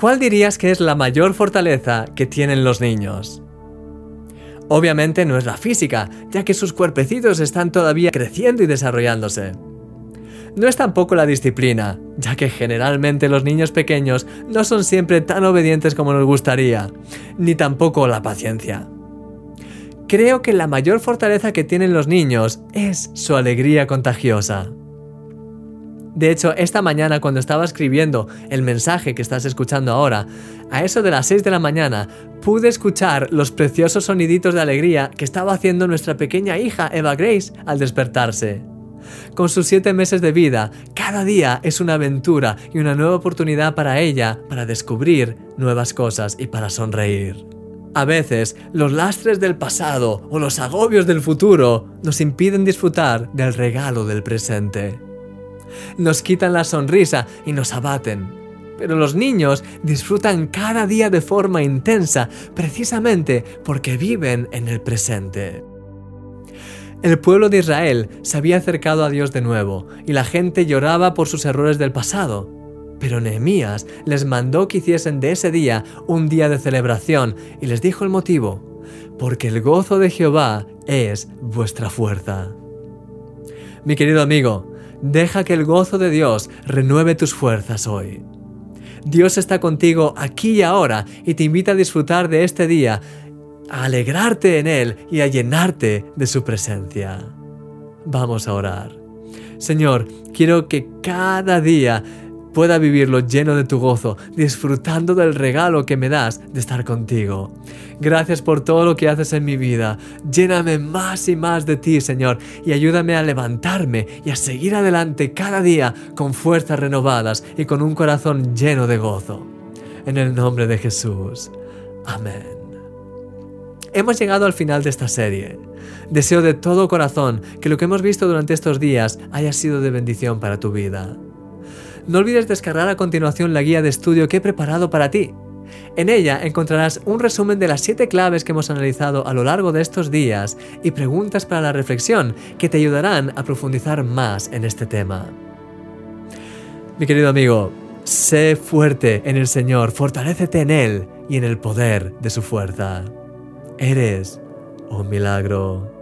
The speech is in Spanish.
¿cuál dirías que es la mayor fortaleza que tienen los niños? Obviamente no es la física, ya que sus cuerpecitos están todavía creciendo y desarrollándose. No es tampoco la disciplina, ya que generalmente los niños pequeños no son siempre tan obedientes como nos gustaría, ni tampoco la paciencia. Creo que la mayor fortaleza que tienen los niños es su alegría contagiosa. De hecho, esta mañana cuando estaba escribiendo el mensaje que estás escuchando ahora, a eso de las 6 de la mañana, pude escuchar los preciosos soniditos de alegría que estaba haciendo nuestra pequeña hija Eva Grace al despertarse. Con sus siete meses de vida, cada día es una aventura y una nueva oportunidad para ella para descubrir nuevas cosas y para sonreír. A veces, los lastres del pasado o los agobios del futuro nos impiden disfrutar del regalo del presente nos quitan la sonrisa y nos abaten. Pero los niños disfrutan cada día de forma intensa precisamente porque viven en el presente. El pueblo de Israel se había acercado a Dios de nuevo y la gente lloraba por sus errores del pasado. Pero Nehemías les mandó que hiciesen de ese día un día de celebración y les dijo el motivo, porque el gozo de Jehová es vuestra fuerza. Mi querido amigo, Deja que el gozo de Dios renueve tus fuerzas hoy. Dios está contigo aquí y ahora y te invita a disfrutar de este día, a alegrarte en Él y a llenarte de su presencia. Vamos a orar. Señor, quiero que cada día pueda vivirlo lleno de tu gozo, disfrutando del regalo que me das de estar contigo. Gracias por todo lo que haces en mi vida. Lléname más y más de ti, Señor, y ayúdame a levantarme y a seguir adelante cada día con fuerzas renovadas y con un corazón lleno de gozo. En el nombre de Jesús. Amén. Hemos llegado al final de esta serie. Deseo de todo corazón que lo que hemos visto durante estos días haya sido de bendición para tu vida. No olvides descargar a continuación la guía de estudio que he preparado para ti. En ella encontrarás un resumen de las 7 claves que hemos analizado a lo largo de estos días y preguntas para la reflexión que te ayudarán a profundizar más en este tema. Mi querido amigo, sé fuerte en el Señor, fortalécete en Él y en el poder de su fuerza. Eres un milagro.